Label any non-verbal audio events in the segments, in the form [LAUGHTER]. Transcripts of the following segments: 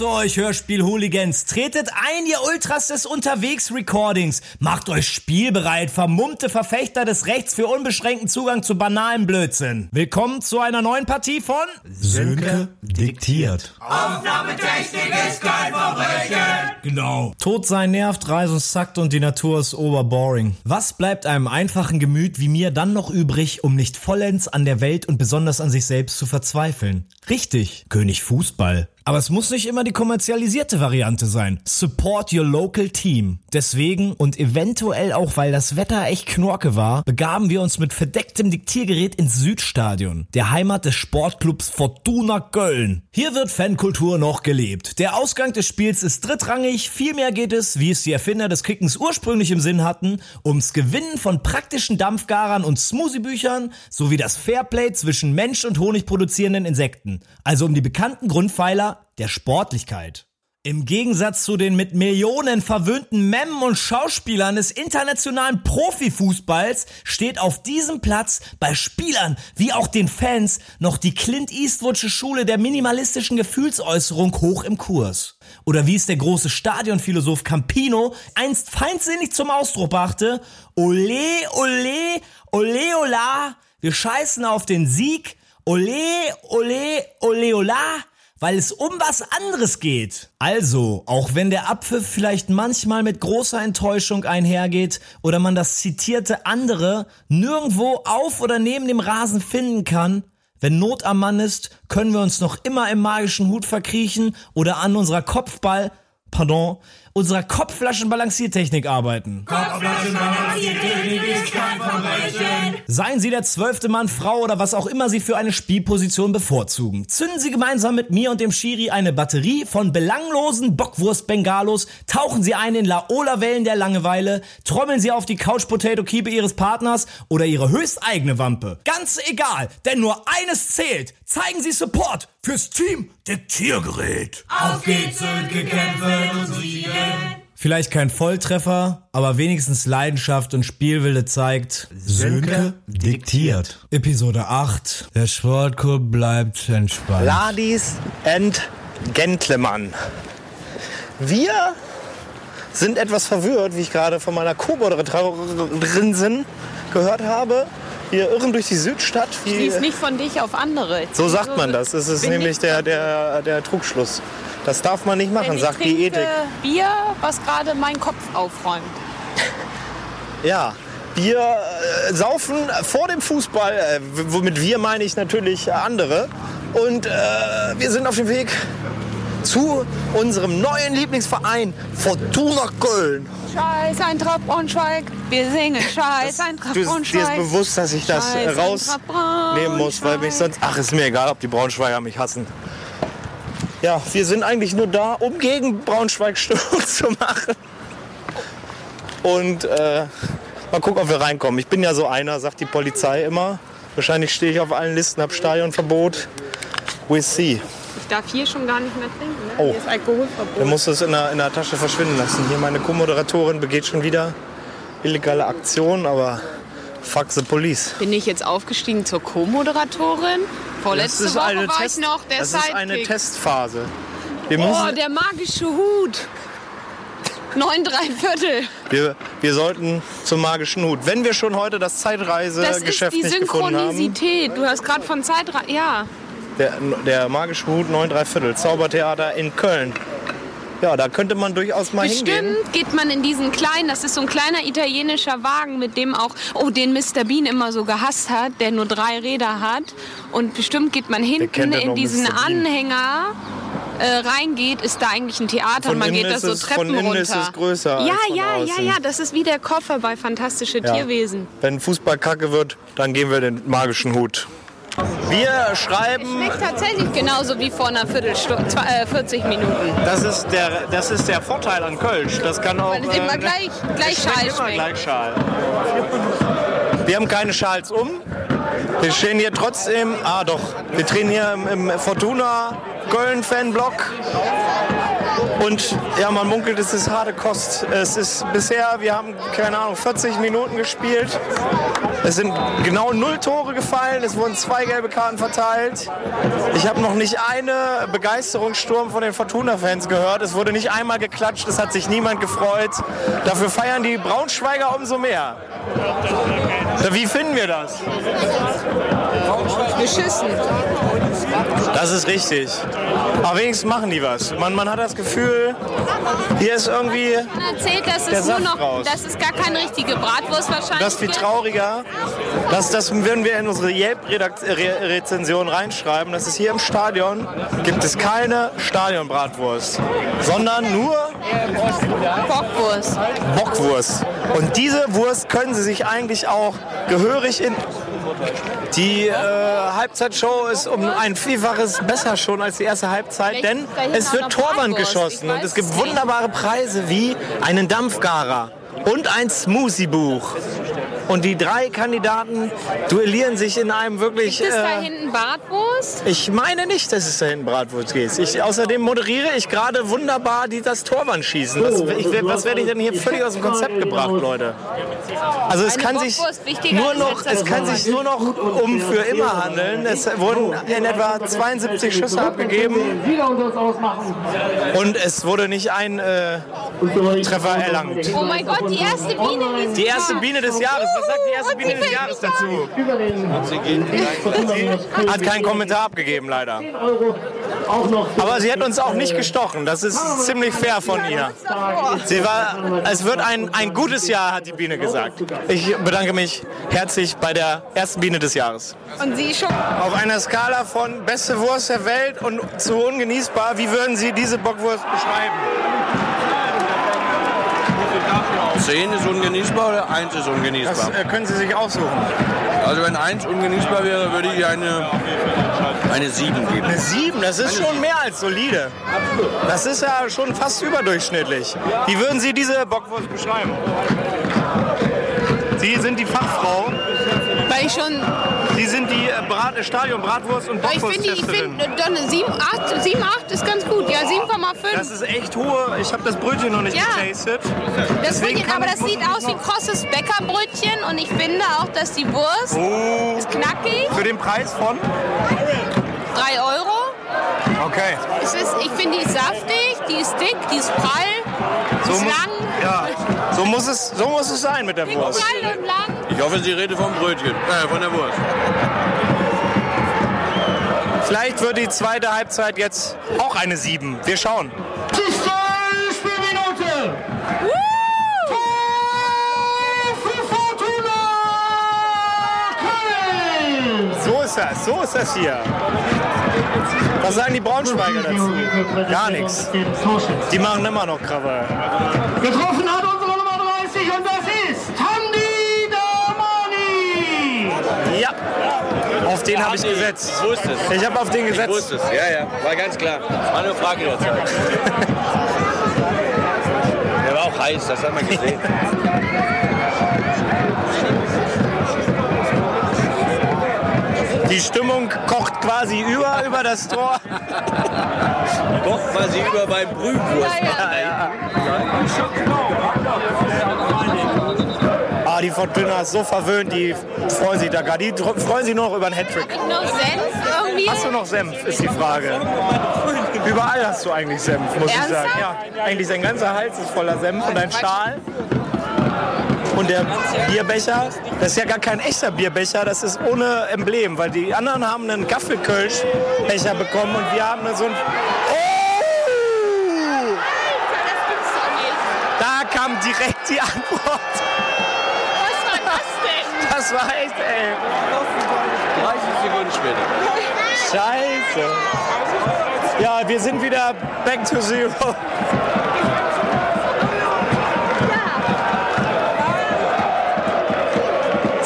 grüße euch, Hörspiel-Hooligans. Tretet ein, ihr Ultras des Unterwegs-Recordings. Macht euch spielbereit, vermummte Verfechter des Rechts für unbeschränkten Zugang zu banalen Blödsinn. Willkommen zu einer neuen Partie von Sönke diktiert. Aufnahmetechnik ist kein Verbrechen. Genau. Tod sein nervt, Reisen zackt und die Natur ist oberboring. Was bleibt einem einfachen Gemüt wie mir dann noch übrig, um nicht vollends an der Welt und besonders an sich selbst zu verzweifeln? Richtig, König Fußball. Aber es muss nicht immer die kommerzialisierte Variante sein. Support your local team. Deswegen und eventuell auch, weil das Wetter echt knorke war, begaben wir uns mit verdecktem Diktiergerät ins Südstadion, der Heimat des Sportclubs Fortuna Köln. Hier wird Fankultur noch gelebt. Der Ausgang des Spiels ist drittrangig, vielmehr geht es, wie es die Erfinder des Kickens ursprünglich im Sinn hatten, ums Gewinnen von praktischen Dampfgarern und Smoothiebüchern sowie das Fairplay zwischen Mensch und Honig produzierenden Insekten. Also um die bekannten Grundpfeiler der Sportlichkeit. Im Gegensatz zu den mit Millionen verwöhnten Memmen und Schauspielern des internationalen Profifußballs steht auf diesem Platz bei Spielern wie auch den Fans noch die Clint Eastwoodsche Schule der minimalistischen Gefühlsäußerung hoch im Kurs. Oder wie es der große Stadionphilosoph Campino einst feindsinnig zum Ausdruck brachte, ole, ole, ole, ola, wir scheißen auf den Sieg, ole, ole, ole, ola, weil es um was anderes geht. Also, auch wenn der Abpfiff vielleicht manchmal mit großer Enttäuschung einhergeht oder man das zitierte andere nirgendwo auf oder neben dem Rasen finden kann, wenn Not am Mann ist, können wir uns noch immer im magischen Hut verkriechen oder an unserer Kopfball, pardon, unserer Kopfflaschenbalanciertechnik arbeiten. Kopfflaschenbalanciertechnik ist kein Verbrechen. Seien Sie der zwölfte Mann, Frau oder was auch immer Sie für eine Spielposition bevorzugen. Zünden Sie gemeinsam mit mir und dem Schiri eine Batterie von belanglosen Bockwurst-Bengalos, tauchen Sie ein in Laola-Wellen der Langeweile, trommeln Sie auf die Couch-Potato-Kiepe Ihres Partners oder Ihre höchsteigene Wampe. Ganz egal, denn nur eines zählt. Zeigen Sie Support fürs Team Diktiergerät. Auf geht's und gekämpfen und siegen. Vielleicht kein Volltreffer, aber wenigstens Leidenschaft und Spielwille zeigt. Sönke diktiert. Episode 8. Der Sportclub bleibt entspannt. Ladies and Gentlemen. Wir sind etwas verwirrt, wie ich gerade von meiner Co-Moderatorin gehört habe. Wir irren durch die Südstadt. Wie, Schließ nicht von dich auf andere. so sagt man das. Das ist Bin nämlich der, der, der Trugschluss. Das darf man nicht machen, sagt die Ethik. Bier, was gerade meinen Kopf aufräumt. [LAUGHS] Ja, wir äh, saufen vor dem Fußball, äh, womit wir meine ich natürlich andere. Und äh, wir sind auf dem Weg zu unserem neuen Lieblingsverein Fortuna Köln. Scheiß Eintracht Braunschweig, wir singen [LAUGHS] Scheiß Eintracht Du, dir ist Braunschweig. bewusst, dass ich das Scheiß rausnehmen muss, weil mich sonst... Ach, ist mir egal, ob die Braunschweiger mich hassen. Ja, wir sind eigentlich nur da, um gegen Braunschweig Stimmung zu machen. Und äh, mal gucken, ob wir reinkommen. Ich bin ja so einer, sagt die Polizei immer. Wahrscheinlich stehe ich auf allen Listen, habe Stadionverbot. We see. Ich darf hier schon gar nicht mehr trinken. Ne? Oh. Hier ist Alkoholverbot. Der muss es in der, in der Tasche verschwinden lassen. Hier meine Co-Moderatorin begeht schon wieder illegale Aktionen, aber fuck the police. Bin ich jetzt aufgestiegen zur Co-Moderatorin? Vorletzte Woche war ich noch der das Sidekick. ist eine Testphase. Wir, oh, der magische Hut. Neun, drei Viertel. wir, wir sollten zum magischen Hut. Wenn wir schon heute das Das ist Zeitreisegeschäft die nicht gefunden haben, Synchronisität. Du hast gerade von Zeitre... Ja. der, der magische Hut 9 3 Viertel, Zaubertheater in Köln. Ja, da könnte man durchaus mal hingehen. Bestimmt geht man in diesen kleinen, das ist so ein kleiner italienischer Wagen, mit dem auch, oh, den Mr. Bean immer so gehasst hat, der nur drei Räder hat. Und bestimmt geht man hinten ja in diesen. Anhänger. Äh, reingeht, ist da eigentlich ein Theater. Von man geht da so Treppen von runter. ist es größer Ja, ja, ja, außen. ja. Das ist wie der Koffer bei Fantastische Ja. Tierwesen. Wenn Fußball kacke wird, dann gehen wir den magischen Hut. Wir schreiben, Schmeckt tatsächlich genauso wie vor einer Viertelstunde, äh, 40 Minuten. das ist, der, das ist der Vorteil an Kölsch. Das kann auch. Weil es immer gleich, gleich schmeckt schal immer gleich Schal. Wir haben keine Schals um. Wir stehen hier trotzdem. Ah, doch. Wir drehen hier im, im Fortuna Köln Fanblock. Und ja, man munkelt, es ist harte Kost. Es ist bisher, wir haben, keine Ahnung, 40 Minuten gespielt. Es sind genau null Tore gefallen. Es wurden zwei gelbe Karten verteilt. Ich habe noch nicht eine Begeisterungssturm von den Fortuna-Fans gehört. Es wurde nicht einmal geklatscht. Es hat sich niemand gefreut. Dafür feiern die Braunschweiger umso mehr. Wie finden wir das? Beschissen. Das ist richtig. Aber wenigstens machen die was. Man, man hat das Gefühl, hier ist irgendwie Man erzählt, dass es nur noch, raus. dass es gar keine richtige Bratwurst wahrscheinlich das viel gibt. trauriger. Das, das würden wir in unsere Yelp-Rezension reinschreiben. Das ist hier im Stadion gibt es keine Stadionbratwurst, sondern nur Bockwurst. Bockwurst. Und diese Wurst können Sie sich eigentlich auch gehörig in. Die äh, Halbzeitshow ist um ein Vielfaches besser schon als die erste Halbzeit, denn es wird Torwand geschossen und es gibt wunderbare Preise wie einen Dampfgarer und ein Smoothie-Buch. Und die drei Kandidaten duellieren sich in einem wirklich. Gibt es da Äh, hinten Bratwurst? ich meine nicht, dass es da hinten Bratwurst geht. Ich, außerdem moderiere ich gerade wunderbar die, das Torwandschießen. Was, ich, was werde ich denn hier völlig aus dem Konzept gebracht, Leute? Also es Eine kann sich nur noch, es kann sich nur noch um für immer handeln. Es wurden in etwa 72 Schüsse abgegeben und es wurde nicht ein äh, Treffer erlangt. Oh mein Gott, die erste Biene. ist Die erste da. Biene des Jahres. Was sagt die erste Und Biene sie des Jahres dazu? Hat keinen Kommentar abgegeben, leider. Aber sie hat uns auch nicht gestochen. Das ist ziemlich fair von ihr. Sie war, es wird ein, ein gutes Jahr, hat die Biene gesagt. Ich bedanke mich herzlich bei der ersten Biene des Jahres. Und sie schon. Auf einer Skala von beste Wurst der Welt und zu ungenießbar, wie würden Sie diese Bockwurst beschreiben? 10 ist ungenießbar oder 1 ist Das ungenießbar? äh, können Sie sich aussuchen. Also wenn 1 ungenießbar wäre, würde ich eine, eine 7 geben. Eine 7, das ist schon mehr als solide. Das ist ja schon fast überdurchschnittlich. Wie würden Sie diese Bockwurst beschreiben? Sie sind die Fachfrau. Weil ich schon. Sie sind die äh, Brat Stadion Bratwurst und finde, ich finde, doch eine 7, 8, 7, 8 ist ganz gut. Ja, 7,5. Das ist echt hohe. Ich habe das Brötchen noch nicht Ja. getastet. Das Brötchen, aber das sieht aus wie krosses Bäckerbrötchen und ich finde auch, dass die Wurst Oh, ist knackig, für den Preis von? 3 Euro. Okay. Es ist, ich finde, die ist saftig, die ist dick, die ist prall, die So ist lang, ja, so muss es, so muss es sein mit der Wurst. Ich hoffe, Sie reden vom Brötchen, äh, von der Wurst. Vielleicht wird die zweite Halbzeit jetzt auch eine 7. Wir schauen. So ist das, so ist das hier. Was sagen die Braunschweiger dazu? Gar nichts. Die machen immer noch Krawall. Getroffen hat unsere Nummer 30 und das ist Tandi Damani! Ja, auf den habe ich gesetzt. Ich wusste es. Ich habe auf den Ich gesetzt. wusste es, ja, ja, war ganz klar. War eine Frage der Zeit. [LAUGHS] Der war auch heiß, das hat man gesehen. [LAUGHS] Die Stimmung kocht quasi über, über das Tor. Doch quasi über beim Brühwurst. Ah, die Fortuna ist so verwöhnt, die freuen sich da gerade. Die freuen sich nur noch über einen Hattrick. Noch Senf irgendwie. Hast du noch Senf, ist die Frage. Überall hast du eigentlich Senf, muss ich sagen. Ja, eigentlich dein ganzer Hals ist voller Senf und dein Schal. Und der Bierbecher, das ist ja gar kein echter Bierbecher, das ist ohne Emblem, weil die anderen haben einen Gaffelkölsch-Becher bekommen und wir haben so einen... Oh! Das gibt's doch nicht. Da kam direkt die Antwort. Was war das denn? Das war echt, ey. 30 Sekunden später. Scheiße. Ja, wir sind wieder back to zero.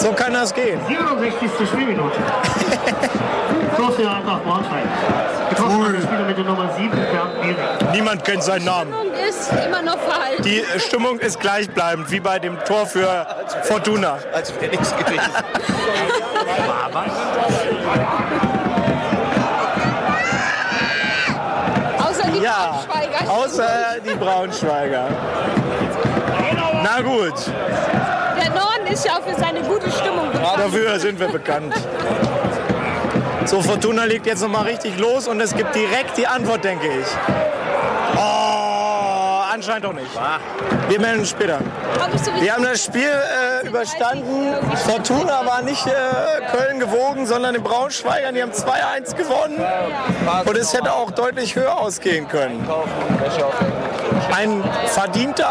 So kann das gehen. 67. Spielminute. [LAUGHS] Für Eintracht Braunschweig. Getroffen der Spieler mit der Nummer 7, Bernd Behring. Niemand kennt seinen Namen. Ist immer noch verhalten. Die Stimmung ist gleichbleibend, wie bei dem Tor für Fortuna. Als wäre nichts gewesen. Außer die Ja, Braunschweiger. außer die Braunschweiger. [LAUGHS] Na gut, Der Norden ist ja auch für seine gute Stimmung ja, bekannt. dafür sind wir bekannt. So, Fortuna legt jetzt nochmal richtig los und es gibt direkt die Antwort, denke ich. Oh, anscheinend doch nicht. Wir melden uns später. Wir haben das Spiel äh, überstanden. Fortuna war nicht äh, Köln gewogen, sondern die Braunschweigern. Die haben 2-1 gewonnen. Und es hätte auch deutlich höher ausgehen können. Ein verdienter,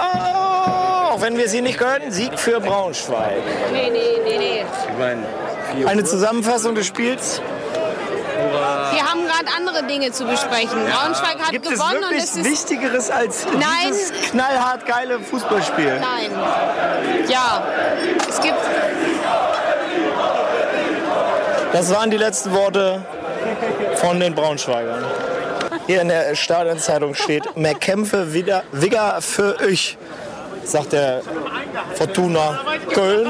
wenn wir sie nicht gehörten, Sieg für Braunschweig. Nee, nee, nee, nee. Eine Zusammenfassung des Spiels. Wir haben gerade andere Dinge zu besprechen. Braunschweig hat Gibt es gewonnen und wirklich es ist. Wichtigeres als Nein. dieses knallhart geile Fußballspiel? Nein. Ja. Es gibt. Das waren die letzten Worte von den Braunschweigern. Hier in der Stadionzeitung steht, mehr Kämpfe wieder, Wigger für euch, sagt der Fortuna Köln.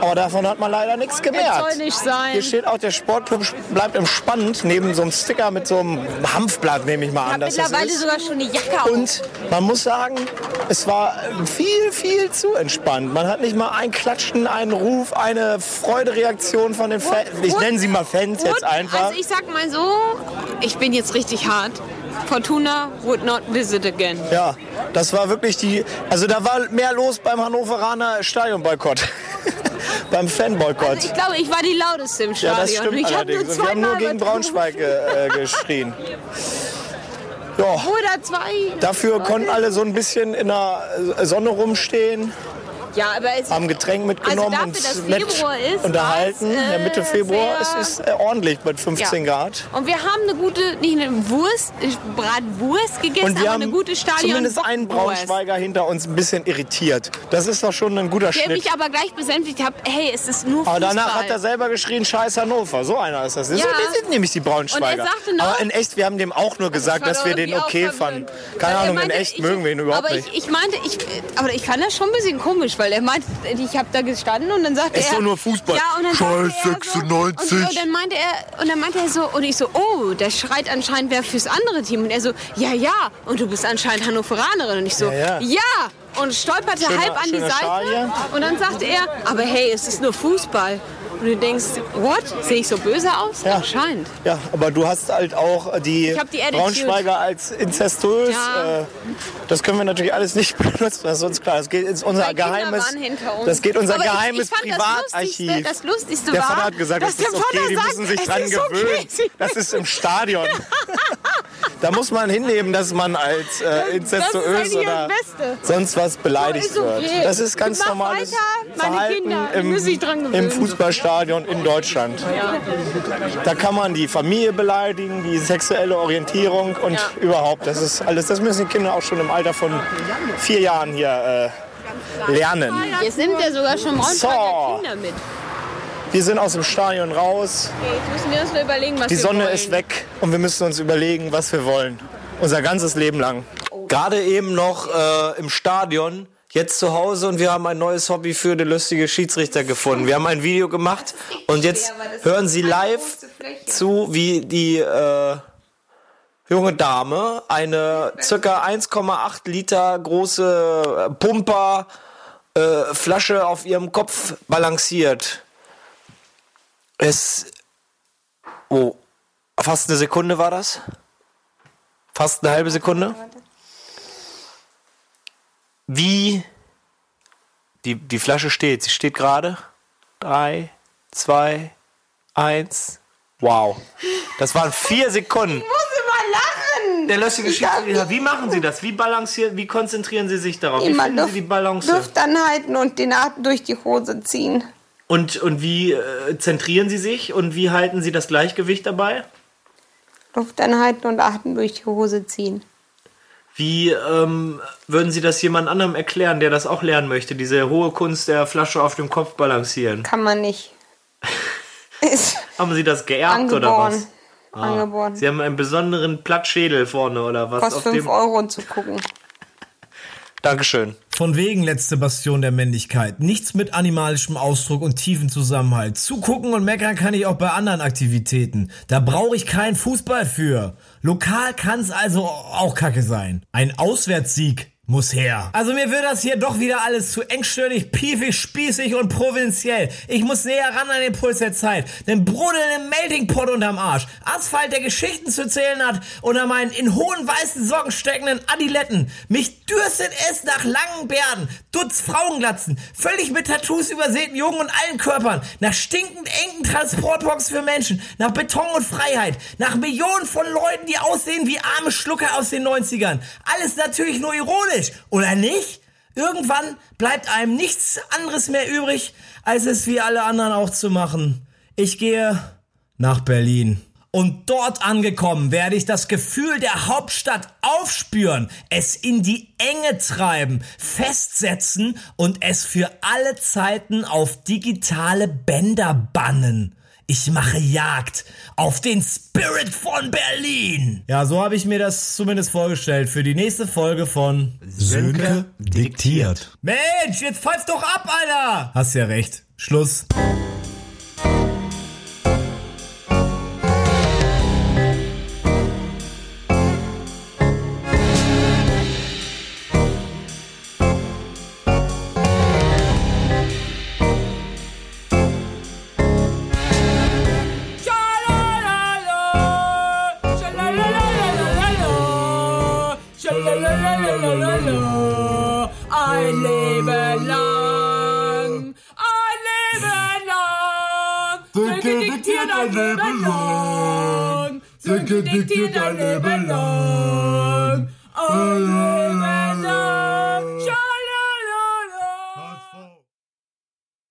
Aber davon hat man leider nichts gemerkt. soll nicht sein. Hier steht auch, der Sportclub bleibt entspannt, neben so einem Sticker mit so einem Hanfblatt, nehme ich mal an. das mittlerweile sogar schon eine Jacke auf. Und man muss sagen, es war viel, viel zu entspannt. Man hat nicht mal ein Klatschen, einen Ruf, eine Freudereaktion von den Fans. Ich nenne sie mal Fans jetzt Would- einfach. Also ich sag mal so, ich bin jetzt richtig hart. Fortuna would not visit again. Ja, das war wirklich die. Also da war mehr los beim Hannoveraner Stadionboykott. [LAUGHS] beim Fanboykott. Also ich glaube, ich war die lauteste im ja, Stadion. das stimmt ich hab allerdings. nur wir haben nur gegen. Braunschweig äh, geschrien. [LAUGHS] Ja, Oder zwei. dafür konnten alle so ein bisschen in der Sonne rumstehen. Ja, aber es haben Getränk mitgenommen Also dafür, dass und nett Februar ist, unterhalten. war's, äh, ja, Mitte Februar sehr- es ist äh, ordentlich mit 15 Ja. Grad. Und wir haben eine gute, nicht eine Wurst, äh, Bratwurst gegessen, Und wir aber haben eine gute Stadion. zumindest einen. Braunschweiger hinter uns ein bisschen irritiert. Das ist doch schon ein guter Der Schnitt. mich aber gleich besänftigt hat, hey, es ist nur Aber Fußball. danach hat er selber geschrien, scheiß Hannover. So einer ist das. So, Ja. die sind nämlich die Braunschweiger. Er noch- aber in echt, wir haben dem auch nur gesagt, war dass wir den okay fanden. Keine Ahnung, in meinte, echt ich- mögen wir ihn überhaupt aber nicht. Ich, ich meinte, ich, aber ich fand das schon ein bisschen komisch, weil er meinte, ich habe da gestanden und dann sagte Ist er... doch nur Fußball. Ja, und dann Scheiß er 96. So, und, und dann meinte er, und dann meinte er so, und ich so, oh, der schreit anscheinend wer fürs andere Team. Und er so, ja, ja, und du bist anscheinend Hannoveranerin. Und ich so, Ja, ja. ja. Und stolperte Schöner- halb an die Seite. Und dann sagte er, aber hey, es ist nur Fußball. Und du denkst, what? Sehe ich so böse aus? Ja. Anscheinend. Ja, aber du hast halt auch die, hab die Attitude. Braunschweiger als inzestuös. Ja. Äh, das können wir natürlich alles nicht [LAUGHS] benutzen, das ist uns klar. Das geht ins unser Kinder geheimes, das geht unser Aber ich- geheimes ich das Privatarchiv. Lustigste- das Lustigste der war, Vater hat gesagt, das ist okay, Vater die sagt, müssen sich dran okay. gewöhnen. Das ist im Stadion. [LAUGHS] da muss man hinnehmen, dass man als äh, inzestuös eigentlich oder sonst was beleidigt ist okay. wird. Das ist ganz normales Verhalten im, müssen sich dran im. Fußballstadion in Deutschland. Da kann man die Familie beleidigen, die sexuelle Orientierung und Ja. überhaupt. Das ist alles. Das müssen die Kinder auch schon im Alter von vier Jahren hier äh, lernen. Jetzt nimmt er sogar schon Braunschweiger So. Kinder mit. Wir sind aus dem Stadion raus. Okay, jetzt müssen wir uns nur überlegen, was Die wir Sonne wollen. ist weg und wir müssen uns überlegen, was wir wollen. Unser ganzes Leben lang. Gerade eben noch äh, im Stadion, jetzt zu Hause und wir haben ein neues Hobby für den lustige Schiedsrichter gefunden. Wir haben ein Video gemacht und jetzt hören Sie live zu, wie die äh, junge Dame eine circa 1,8 Liter große Pumper äh, Flasche auf ihrem Kopf balanciert. Es Oh, fast eine Sekunde war das? Fast eine halbe Sekunde? Wie die, die Flasche steht, sie steht gerade. Drei, zwei, eins. Wow. Das waren vier Sekunden. Ich muss immer lachen. Der lustige Schiedsrichter, wie machen Sie das? Wie balancieren, wie konzentrieren Sie sich darauf? Wie Immer finden Sie die Balance? Luft anhalten und den Atem durch die Hose ziehen. Und, und wie äh, zentrieren Sie sich und wie halten Sie das Gleichgewicht dabei? Luft anhalten und Atem durch die Hose ziehen. Wie ähm, würden Sie das jemand anderem erklären, der das auch lernen möchte, diese hohe Kunst der Flasche auf dem Kopf balancieren? Kann man nicht. [LAUGHS] Haben Sie das geerbt oder angeboren. was? Ah. Angeboren. Sie haben einen besonderen Plattschädel vorne oder was? Kostet auf 5 dem Euro zu gucken. [LAUGHS] Dankeschön. Von wegen letzte Bastion der Männlichkeit. Nichts mit animalischem Ausdruck und tiefen Zusammenhalt. Zugucken und meckern kann ich auch bei anderen Aktivitäten. Da brauche ich keinen Fußball für. Lokal kann's also auch kacke sein. Ein Auswärtssieg muss her. Also mir wird das hier doch wieder alles zu engstirnig, piefig, spießig und provinziell. Ich muss näher ran an den Puls der Zeit. Den brodelnden Melting Pot unterm Arsch. Asphalt, der Geschichten zu zählen hat unter meinen in hohen weißen Socken steckenden Adiletten. Mich dürstet es nach langen Bärten, Dutz Frauenglatzen, völlig mit Tattoos übersäten Jungen und allen Körpern, nach stinkend engen Transportbox für Menschen, nach Beton und Freiheit, nach Millionen von Leuten, die aussehen wie arme Schlucker aus den 90ern. Alles natürlich nur ironisch falsch, oder nicht? Irgendwann bleibt einem nichts anderes mehr übrig, als es wie alle anderen auch zu machen. Ich gehe nach Berlin. Und dort angekommen werde ich das Gefühl der Hauptstadt aufspüren, es in die Enge treiben, festsetzen und es für alle Zeiten auf digitale Bänder bannen. Ich mache Jagd auf den Spirit von Berlin. Ja, so habe ich mir das zumindest vorgestellt für die nächste Folge von Sönke diktiert. Mensch, jetzt pfeif doch ab, Alter! Hast ja recht. Schluss. Sönke diktiert ein Leben